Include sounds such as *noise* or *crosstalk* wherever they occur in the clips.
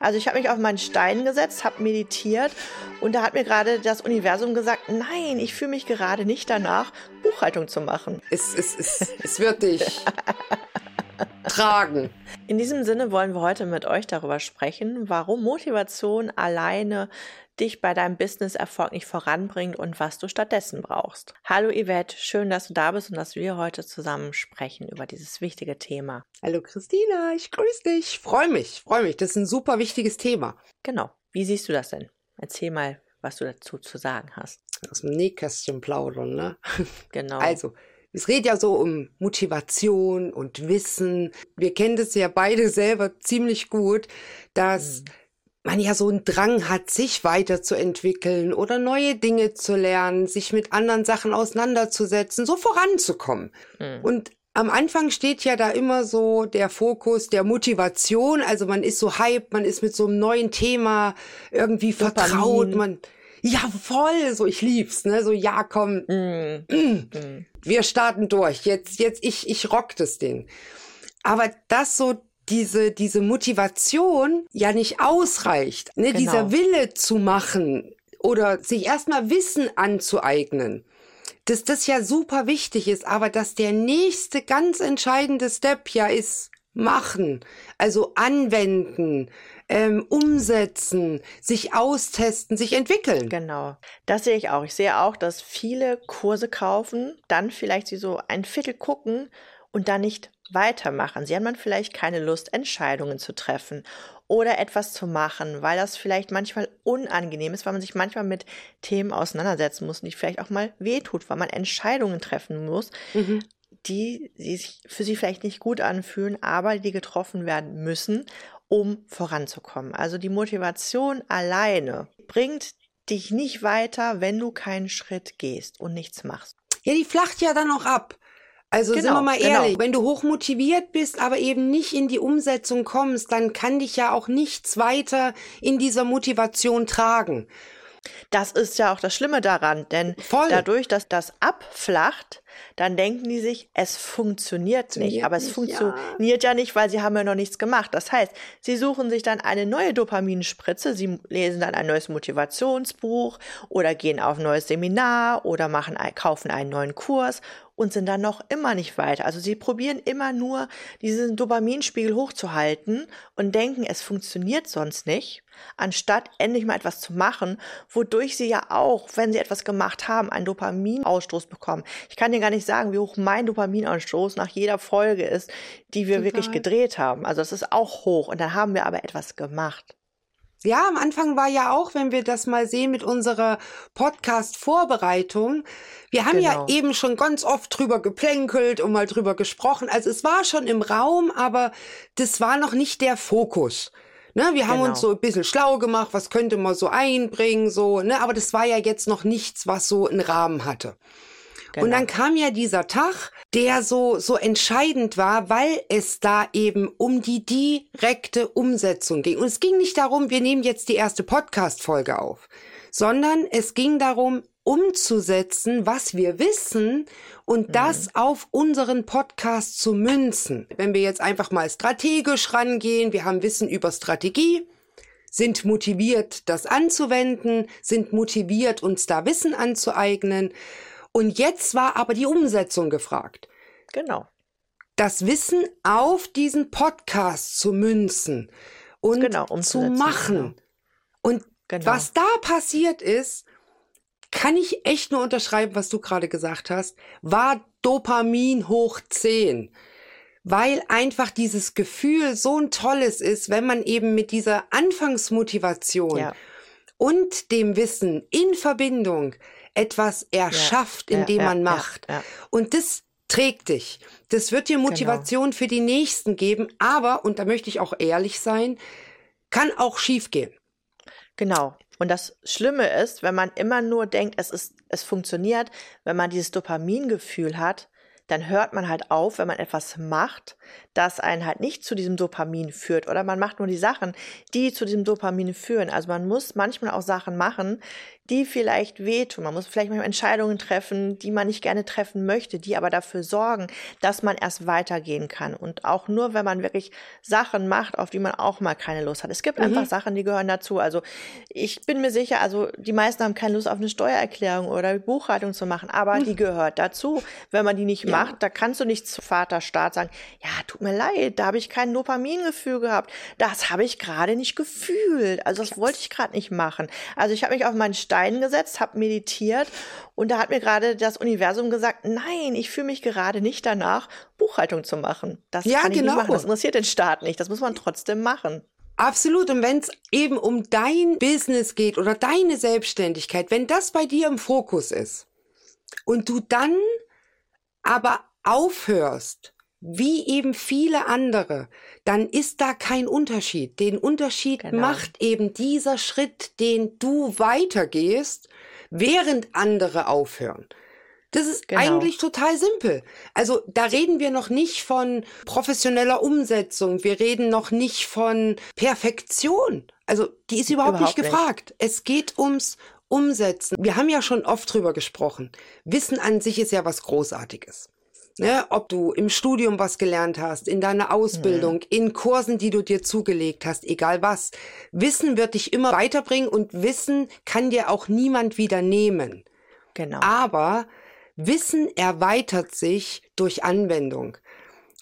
Also ich habe mich auf meinen Stein gesetzt, habe meditiert und da hat mir gerade das Universum gesagt, nein, ich fühle mich gerade nicht danach, Buchhaltung zu machen. Es, es, es, es wird dich *laughs* tragen. In diesem Sinne wollen wir heute mit euch darüber sprechen, warum Motivation alleine dich bei deinem Business-Erfolg nicht voranbringt und was du stattdessen brauchst. Hallo Yvette, schön, dass du da bist und dass wir heute zusammen sprechen über dieses wichtige Thema. Hallo Christina, ich grüße dich. Freue mich, freue mich. Das ist ein super wichtiges Thema. Genau. Wie siehst du das denn? Erzähl mal, was du dazu zu sagen hast. Aus dem Nähkästchen plaudern, ne? *laughs* Genau. Also, es geht ja so um Motivation und Wissen. Wir kennen das ja beide selber ziemlich gut, dass mhm man ja so einen Drang hat, sich weiterzuentwickeln oder neue Dinge zu lernen, sich mit anderen Sachen auseinanderzusetzen, so voranzukommen. Mhm. Und am Anfang steht ja da immer so der Fokus der Motivation, also man ist so hyped, man ist mit so einem neuen Thema irgendwie Dopamin. vertraut, man ja voll, so ich lieb's, ne, so ja komm, mm. Mm. wir starten durch, jetzt jetzt ich ich rock das Ding. Aber das so diese, diese Motivation ja nicht ausreicht, ne? Genau. dieser Wille zu machen oder sich erstmal Wissen anzueignen, dass das ja super wichtig ist, aber dass der nächste ganz entscheidende Step ja ist, machen, also anwenden, ähm, umsetzen, sich austesten, sich entwickeln. Genau, das sehe ich auch. Ich sehe auch, dass viele Kurse kaufen, dann vielleicht sie so ein Viertel gucken und dann nicht weitermachen. Sie haben dann vielleicht keine Lust, Entscheidungen zu treffen oder etwas zu machen, weil das vielleicht manchmal unangenehm ist, weil man sich manchmal mit Themen auseinandersetzen muss, die vielleicht auch mal wehtut, weil man Entscheidungen treffen muss, mhm. die, die sich für sie vielleicht nicht gut anfühlen, aber die getroffen werden müssen, um voranzukommen. Also die Motivation alleine bringt dich nicht weiter, wenn du keinen Schritt gehst und nichts machst. Ja, die flacht ja dann auch ab. Also genau, sind wir mal genau. ehrlich, genau. wenn du hochmotiviert bist, aber eben nicht in die Umsetzung kommst, dann kann dich ja auch nichts weiter in dieser Motivation tragen. Das ist ja auch das Schlimme daran, denn Voll. dadurch, dass das abflacht, dann denken die sich, es funktioniert nicht. Aber es funktioniert ja. ja nicht, weil sie haben ja noch nichts gemacht. Das heißt, sie suchen sich dann eine neue Dopaminspritze, sie lesen dann ein neues Motivationsbuch oder gehen auf ein neues Seminar oder machen, kaufen einen neuen Kurs und sind dann noch immer nicht weiter. Also sie probieren immer nur diesen Dopaminspiegel hochzuhalten und denken, es funktioniert sonst nicht, anstatt endlich mal etwas zu machen, wodurch sie ja auch, wenn sie etwas gemacht haben, einen Dopaminausstoß bekommen. Ich kann dir gar nicht sagen, wie hoch mein Dopaminausstoß nach jeder Folge ist, die wir Total. wirklich gedreht haben. Also es ist auch hoch und dann haben wir aber etwas gemacht. Ja, am Anfang war ja auch, wenn wir das mal sehen mit unserer Podcast-Vorbereitung, wir haben genau. ja eben schon ganz oft drüber geplänkelt und mal drüber gesprochen. Also es war schon im Raum, aber das war noch nicht der Fokus. Ne, wir haben genau. uns so ein bisschen schlau gemacht, was könnte man so einbringen, so, ne, aber das war ja jetzt noch nichts, was so einen Rahmen hatte. Genau. Und dann kam ja dieser Tag, der so, so entscheidend war, weil es da eben um die direkte Umsetzung ging. Und es ging nicht darum, wir nehmen jetzt die erste Podcast-Folge auf, sondern es ging darum, umzusetzen, was wir wissen und mhm. das auf unseren Podcast zu münzen. Wenn wir jetzt einfach mal strategisch rangehen, wir haben Wissen über Strategie, sind motiviert, das anzuwenden, sind motiviert, uns da Wissen anzueignen und jetzt war aber die Umsetzung gefragt. Genau. Das Wissen auf diesen Podcast zu münzen und genau, zu machen. Genau. Und genau. was da passiert ist, kann ich echt nur unterschreiben, was du gerade gesagt hast, war Dopamin hoch 10. Weil einfach dieses Gefühl so ein tolles ist, wenn man eben mit dieser Anfangsmotivation ja. und dem Wissen in Verbindung etwas erschafft, ja, indem ja, man macht. Und das trägt dich. Das wird dir genau. Motivation genau. für die Nächsten geben, aber, und da möchte ich auch ehrlich sein, kann auch schiefgehen. Genau. Und das Schlimme ist, wenn man immer nur denkt, es ist, es funktioniert, wenn man dieses Dopamingefühl hat, dann hört man halt auf, wenn man etwas macht, das einen halt nicht zu diesem Dopamin führt. Oder man macht nur die Sachen, die zu diesem Dopamin führen. Also man muss manchmal auch Sachen machen, die vielleicht wehtun. Man muss vielleicht manchmal Entscheidungen treffen, die man nicht gerne treffen möchte, die aber dafür sorgen, dass man erst weitergehen kann. Und auch nur, wenn man wirklich Sachen macht, auf die man auch mal keine Lust hat. Es gibt mhm. einfach Sachen, die gehören dazu. Also ich bin mir sicher, also die meisten haben keine Lust auf eine Steuererklärung oder Buchhaltung zu machen, aber mhm. die gehört dazu. Wenn man die nicht ja. macht, da kannst du nicht zu Vaterstaat sagen, ja, tut mir leid, da habe ich kein Dopamingefühl gehabt. Das habe ich gerade nicht gefühlt. Also das wollte ich gerade nicht machen. Also ich habe mich auf meinen Stein gesetzt, habe meditiert und da hat mir gerade das Universum gesagt, nein, ich fühle mich gerade nicht danach, Buchhaltung zu machen. Das ja, kann ich genau. nicht machen. Das interessiert den Staat nicht. Das muss man trotzdem machen. Absolut. Und wenn es eben um dein Business geht oder deine Selbstständigkeit, wenn das bei dir im Fokus ist und du dann aber aufhörst, wie eben viele andere, dann ist da kein Unterschied. Den Unterschied genau. macht eben dieser Schritt, den du weitergehst, während andere aufhören. Das ist genau. eigentlich total simpel. Also da reden wir noch nicht von professioneller Umsetzung. Wir reden noch nicht von Perfektion. Also die ist überhaupt, überhaupt nicht gefragt. Nicht. Es geht ums Umsetzen. Wir haben ja schon oft drüber gesprochen. Wissen an sich ist ja was Großartiges. Ne, ob du im Studium was gelernt hast, in deiner Ausbildung, mhm. in Kursen, die du dir zugelegt hast, egal was. Wissen wird dich immer weiterbringen und Wissen kann dir auch niemand wieder nehmen. Genau. Aber Wissen erweitert sich durch Anwendung.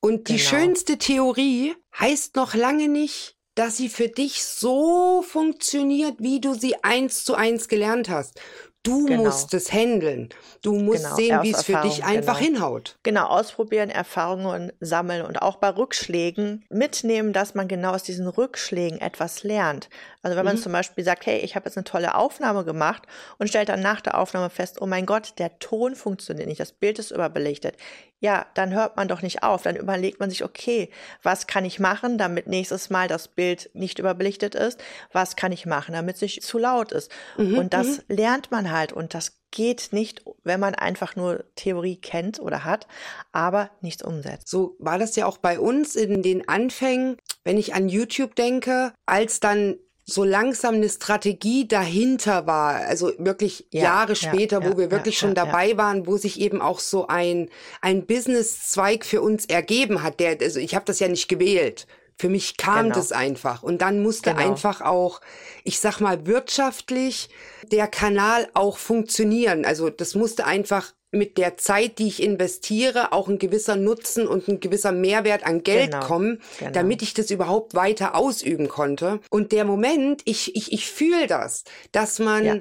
Und die genau. schönste Theorie heißt noch lange nicht, dass sie für dich so funktioniert, wie du sie eins zu eins gelernt hast. Du genau. musst es handeln. Du musst genau. sehen, wie es für dich einfach genau. hinhaut. Genau, ausprobieren, Erfahrungen sammeln und auch bei Rückschlägen mitnehmen, dass man genau aus diesen Rückschlägen etwas lernt. Also wenn man mhm. zum Beispiel sagt, hey, ich habe jetzt eine tolle Aufnahme gemacht und stellt dann nach der Aufnahme fest, oh mein Gott, der Ton funktioniert nicht, das Bild ist überbelichtet. Ja, dann hört man doch nicht auf. Dann überlegt man sich, okay, was kann ich machen, damit nächstes Mal das Bild nicht überbelichtet ist? Was kann ich machen, damit es nicht zu laut ist? Mhm. Und das mhm. lernt man halt und das geht nicht, wenn man einfach nur Theorie kennt oder hat, aber nichts umsetzt. So war das ja auch bei uns in den Anfängen, wenn ich an YouTube denke, als dann so langsam eine Strategie dahinter war, also wirklich ja, Jahre später, ja, wo wir wirklich schon dabei waren, wo sich eben auch so ein ein Businesszweig für uns ergeben hat. Der, also ich habe das ja nicht gewählt. Für mich kam genau. das einfach und dann musste genau. einfach auch, ich sag mal wirtschaftlich der Kanal auch funktionieren. Also das musste einfach mit der Zeit, die ich investiere, auch ein gewisser Nutzen und ein gewisser Mehrwert an Geld genau, kommen, genau. damit ich das überhaupt weiter ausüben konnte. Und der Moment, ich, ich, ich fühle das, dass man ja.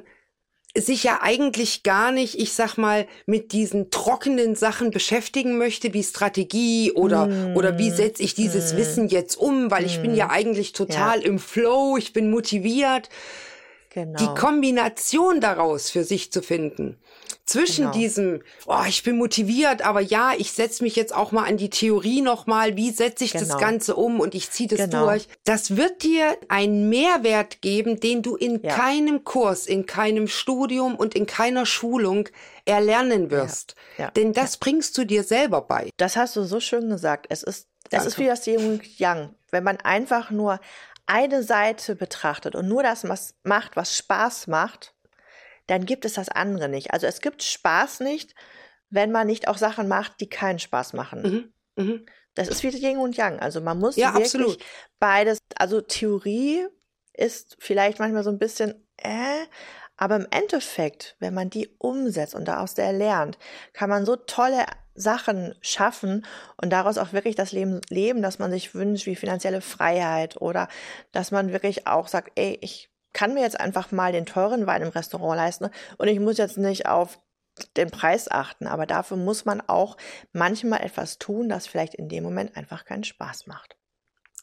Sich ja eigentlich gar nicht, ich sag mal, mit diesen trockenen Sachen beschäftigen möchte, wie Strategie oder, mm. oder wie setze ich dieses mm. Wissen jetzt um, weil mm. ich bin ja mm. eigentlich total ja. im Flow, ich bin motiviert. Genau. Die Kombination daraus für sich zu finden zwischen genau. diesem, oh, ich bin motiviert, aber ja, ich setze mich jetzt auch mal an die Theorie nochmal, wie setze ich genau. das Ganze um und ich ziehe das genau. durch. Das wird dir einen Mehrwert geben, den du in ja. keinem Kurs, in keinem Studium und in keiner Schulung erlernen wirst. Ja. Ja. Denn das bringst du dir selber bei. Das hast du so schön gesagt. Es ist, es ist wie das Yin Yang. Wenn man einfach nur eine Seite betrachtet und nur das was macht, was Spaß macht, dann gibt es das andere nicht. Also es gibt Spaß nicht, wenn man nicht auch Sachen macht, die keinen Spaß machen. Mhm. Mhm. Das ist wie Yin und Yang. Also man muss ja, wirklich absolut. beides, also Theorie ist vielleicht manchmal so ein bisschen, äh, aber im Endeffekt, wenn man die umsetzt und daraus der lernt, kann man so tolle Sachen schaffen und daraus auch wirklich das Leben leben, das man sich wünscht, wie finanzielle Freiheit oder dass man wirklich auch sagt, ey, ich kann mir jetzt einfach mal den teuren Wein im Restaurant leisten und ich muss jetzt nicht auf den Preis achten, aber dafür muss man auch manchmal etwas tun, das vielleicht in dem Moment einfach keinen Spaß macht.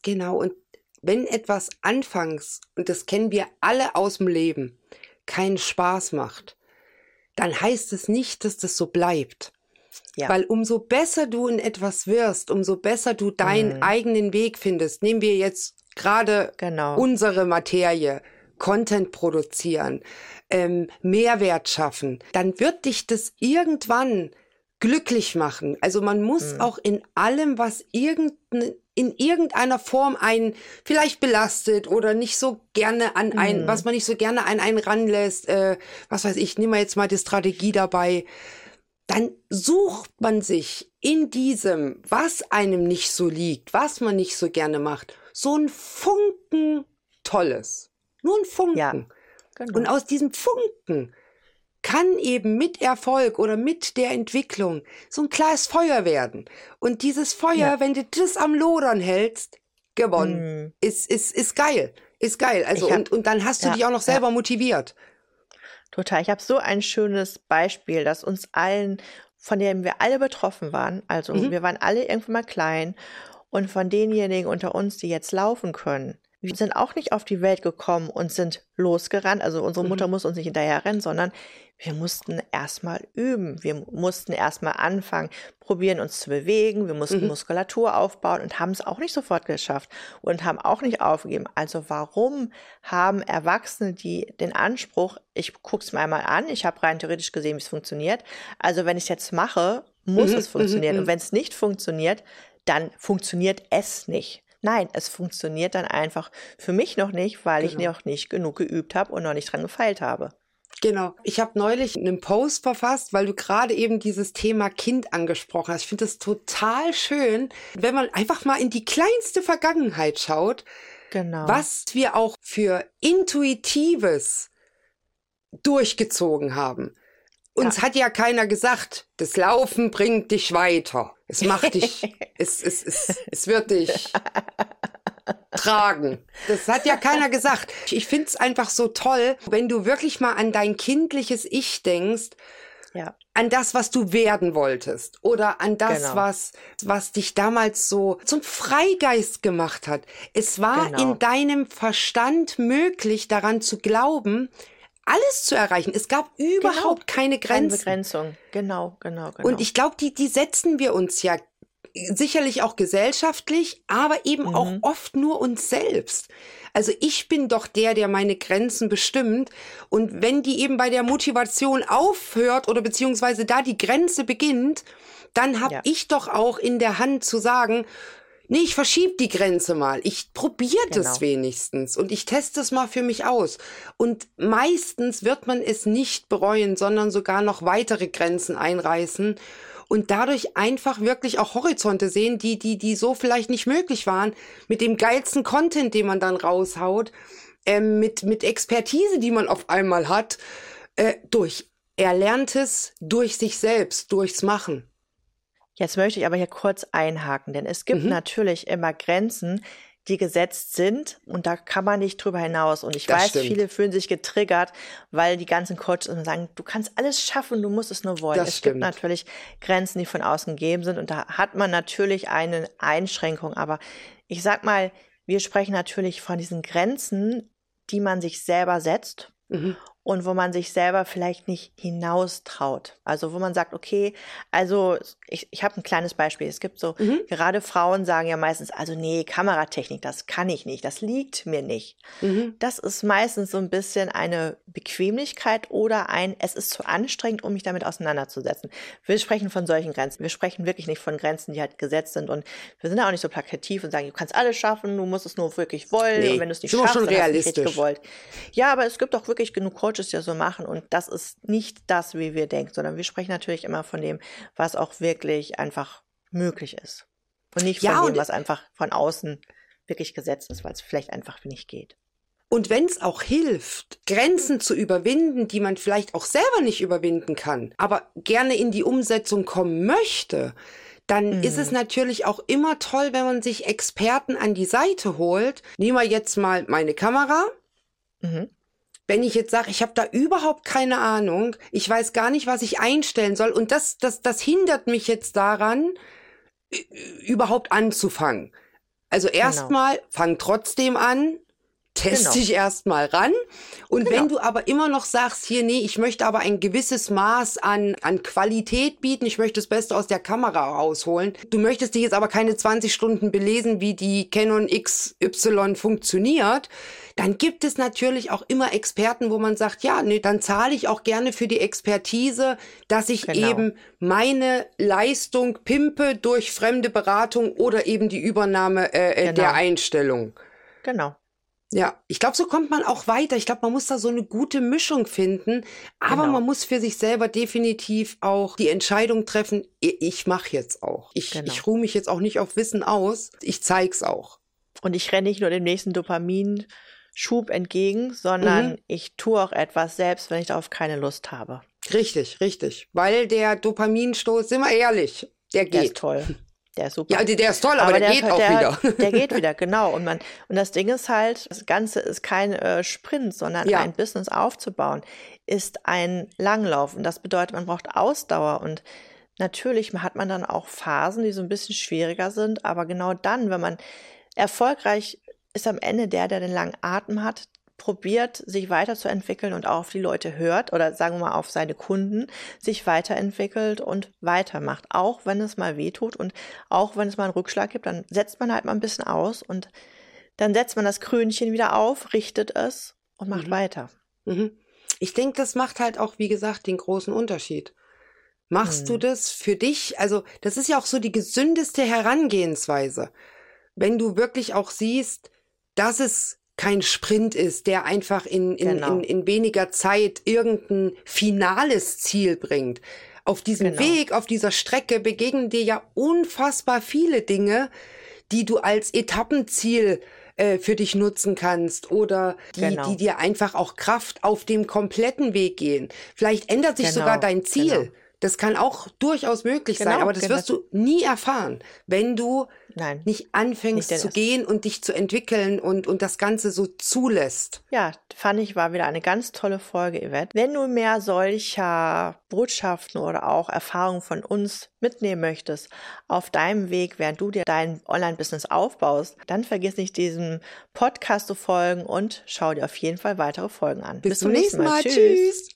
Genau, und wenn etwas anfangs, und das kennen wir alle aus dem Leben, keinen Spaß macht, dann heißt es nicht, dass das so bleibt. Ja. Weil umso besser du in etwas wirst, umso besser du deinen mhm. eigenen Weg findest. Nehmen wir jetzt gerade genau. unsere Materie. Content produzieren, ähm, Mehrwert schaffen, dann wird dich das irgendwann glücklich machen. Also man muss mhm. auch in allem, was irgendein, in irgendeiner Form einen vielleicht belastet oder nicht so gerne an ein, mhm. was man nicht so gerne an einen ranlässt, äh, was weiß ich, nehmen wir jetzt mal die Strategie dabei, dann sucht man sich in diesem, was einem nicht so liegt, was man nicht so gerne macht, so ein Funken Tolles. Nur ein Funken. Ja, genau. Und aus diesem Funken kann eben mit Erfolg oder mit der Entwicklung so ein klares Feuer werden. Und dieses Feuer, ja. wenn du das am Lodern hältst, gewonnen. Mm. Ist, ist, ist geil. Ist geil. Also, hab, und, und dann hast du ja, dich auch noch selber ja. motiviert. Total. Ich habe so ein schönes Beispiel, das uns allen, von dem wir alle betroffen waren, also mhm. wir waren alle irgendwann mal klein und von denjenigen unter uns, die jetzt laufen können, wir sind auch nicht auf die Welt gekommen und sind losgerannt. Also unsere Mutter mhm. muss uns nicht hinterher rennen, sondern wir mussten erstmal üben. Wir mussten erstmal anfangen, probieren uns zu bewegen. Wir mussten mhm. Muskulatur aufbauen und haben es auch nicht sofort geschafft und haben auch nicht aufgegeben. Also warum haben Erwachsene die den Anspruch, ich gucke es mir einmal an, ich habe rein theoretisch gesehen, wie es funktioniert. Also wenn ich es jetzt mache, muss mhm. es funktionieren. Und mhm. wenn es nicht funktioniert, dann funktioniert es nicht. Nein, es funktioniert dann einfach für mich noch nicht, weil genau. ich noch nicht genug geübt habe und noch nicht dran gefeilt habe. Genau. Ich habe neulich einen Post verfasst, weil du gerade eben dieses Thema Kind angesprochen hast. Ich finde es total schön, wenn man einfach mal in die kleinste Vergangenheit schaut, genau. was wir auch für Intuitives durchgezogen haben. Uns ja. hat ja keiner gesagt, das Laufen bringt dich weiter. Es macht dich, *laughs* es, es, es, es wird dich tragen. Das hat ja keiner gesagt. Ich find's einfach so toll, wenn du wirklich mal an dein kindliches Ich denkst, ja. an das, was du werden wolltest oder an das, genau. was, was dich damals so zum Freigeist gemacht hat. Es war genau. in deinem Verstand möglich, daran zu glauben, alles zu erreichen. Es gab überhaupt genau. keine Grenzen. Keine Begrenzung. Genau, genau, genau. Und ich glaube, die, die setzen wir uns ja sicherlich auch gesellschaftlich, aber eben mhm. auch oft nur uns selbst. Also ich bin doch der, der meine Grenzen bestimmt. Und wenn die eben bei der Motivation aufhört oder beziehungsweise da die Grenze beginnt, dann habe ja. ich doch auch in der Hand zu sagen, nee, ich verschiebe die Grenze mal. Ich probiere genau. das wenigstens und ich teste es mal für mich aus. Und meistens wird man es nicht bereuen, sondern sogar noch weitere Grenzen einreißen und dadurch einfach wirklich auch Horizonte sehen, die, die, die so vielleicht nicht möglich waren, mit dem geilsten Content, den man dann raushaut, äh, mit, mit Expertise, die man auf einmal hat, äh, durch Erlerntes, durch sich selbst, durchs Machen. Jetzt möchte ich aber hier kurz einhaken, denn es gibt mhm. natürlich immer Grenzen, die gesetzt sind und da kann man nicht drüber hinaus. Und ich das weiß, stimmt. viele fühlen sich getriggert, weil die ganzen Coaches sagen, du kannst alles schaffen, du musst es nur wollen. Das es stimmt. gibt natürlich Grenzen, die von außen gegeben sind und da hat man natürlich eine Einschränkung. Aber ich sag mal, wir sprechen natürlich von diesen Grenzen, die man sich selber setzt. Mhm und wo man sich selber vielleicht nicht hinaustraut. Also wo man sagt, okay, also ich, ich habe ein kleines Beispiel. Es gibt so, mhm. gerade Frauen sagen ja meistens, also nee, Kameratechnik, das kann ich nicht, das liegt mir nicht. Mhm. Das ist meistens so ein bisschen eine Bequemlichkeit oder ein, es ist zu anstrengend, um mich damit auseinanderzusetzen. Wir sprechen von solchen Grenzen. Wir sprechen wirklich nicht von Grenzen, die halt gesetzt sind und wir sind ja auch nicht so plakativ und sagen, du kannst alles schaffen, du musst es nur wirklich wollen nee, und wenn du es nicht schaffst, schon hast du es nicht gewollt. Ja, aber es gibt auch wirklich genug Coaches, die das so machen. Und das ist nicht das, wie wir denken, sondern wir sprechen natürlich immer von dem, was auch wirklich einfach möglich ist. Und nicht von ja, dem, was einfach von außen wirklich gesetzt ist, weil es vielleicht einfach nicht geht. Und wenn es auch hilft, Grenzen zu überwinden, die man vielleicht auch selber nicht überwinden kann, aber gerne in die Umsetzung kommen möchte, dann mhm. ist es natürlich auch immer toll, wenn man sich Experten an die Seite holt. Nehmen wir jetzt mal meine Kamera. Mhm. Wenn ich jetzt sage, ich habe da überhaupt keine Ahnung, ich weiß gar nicht, was ich einstellen soll und das, das, das hindert mich jetzt daran, überhaupt anzufangen. Also genau. erstmal genau. fang trotzdem an, teste genau. dich erstmal ran. Und genau. wenn du aber immer noch sagst, hier, nee, ich möchte aber ein gewisses Maß an, an Qualität bieten, ich möchte das Beste aus der Kamera rausholen, du möchtest dich jetzt aber keine 20 Stunden belesen, wie die Canon XY funktioniert, dann gibt es natürlich auch immer Experten, wo man sagt, ja, nee, dann zahle ich auch gerne für die Expertise, dass ich genau. eben meine Leistung pimpe durch fremde Beratung oder eben die Übernahme äh, äh genau. der Einstellung. Genau. Ja, ich glaube, so kommt man auch weiter. Ich glaube, man muss da so eine gute Mischung finden, aber genau. man muss für sich selber definitiv auch die Entscheidung treffen, ich mache jetzt auch. Ich, genau. ich ruhe mich jetzt auch nicht auf Wissen aus, ich zeig's auch. Und ich renne nicht nur dem nächsten Dopaminschub entgegen, sondern mhm. ich tue auch etwas, selbst wenn ich darauf keine Lust habe. Richtig, richtig. Weil der Dopaminstoß, sind wir ehrlich, der geht. Der ist toll. *laughs* Der ist super. Ja, der ist toll, aber, aber der, der, geht auch der, wieder. Der geht *laughs* wieder, genau. Und man, und das Ding ist halt, das Ganze ist kein äh, Sprint, sondern ja. ein Business aufzubauen, ist ein Langlauf. Und das bedeutet, man braucht Ausdauer. Und natürlich hat man dann auch Phasen, die so ein bisschen schwieriger sind. Aber genau dann, wenn man erfolgreich ist am Ende der, der den langen Atem hat, probiert, sich weiterzuentwickeln und auch auf die Leute hört oder sagen wir mal auf seine Kunden, sich weiterentwickelt und weitermacht. Auch wenn es mal wehtut und auch wenn es mal einen Rückschlag gibt, dann setzt man halt mal ein bisschen aus und dann setzt man das Krönchen wieder auf, richtet es und macht mhm. weiter. Mhm. Ich denke, das macht halt auch, wie gesagt, den großen Unterschied. Machst mhm. du das für dich? Also, das ist ja auch so die gesündeste Herangehensweise. Wenn du wirklich auch siehst, dass es kein Sprint ist, der einfach in, in, genau. in, in weniger Zeit irgendein finales Ziel bringt. Auf diesem genau. Weg, auf dieser Strecke begegnen dir ja unfassbar viele Dinge, die du als Etappenziel äh, für dich nutzen kannst oder die, genau. die dir einfach auch Kraft auf dem kompletten Weg gehen. Vielleicht ändert sich sogar genau. dein Ziel. Genau. Das kann auch durchaus möglich sein, genau, aber das wirst du nie erfahren, wenn du Nein, nicht anfängst nicht zu gehen und dich zu entwickeln und, und das Ganze so zulässt. Ja, fand ich war wieder eine ganz tolle Folge, Yvette. Wenn du mehr solcher Botschaften oder auch Erfahrungen von uns mitnehmen möchtest auf deinem Weg, während du dir dein Online-Business aufbaust, dann vergiss nicht, diesem Podcast zu folgen und schau dir auf jeden Fall weitere Folgen an. Bis, Bis zum nächsten Mal. Mal. Tschüss.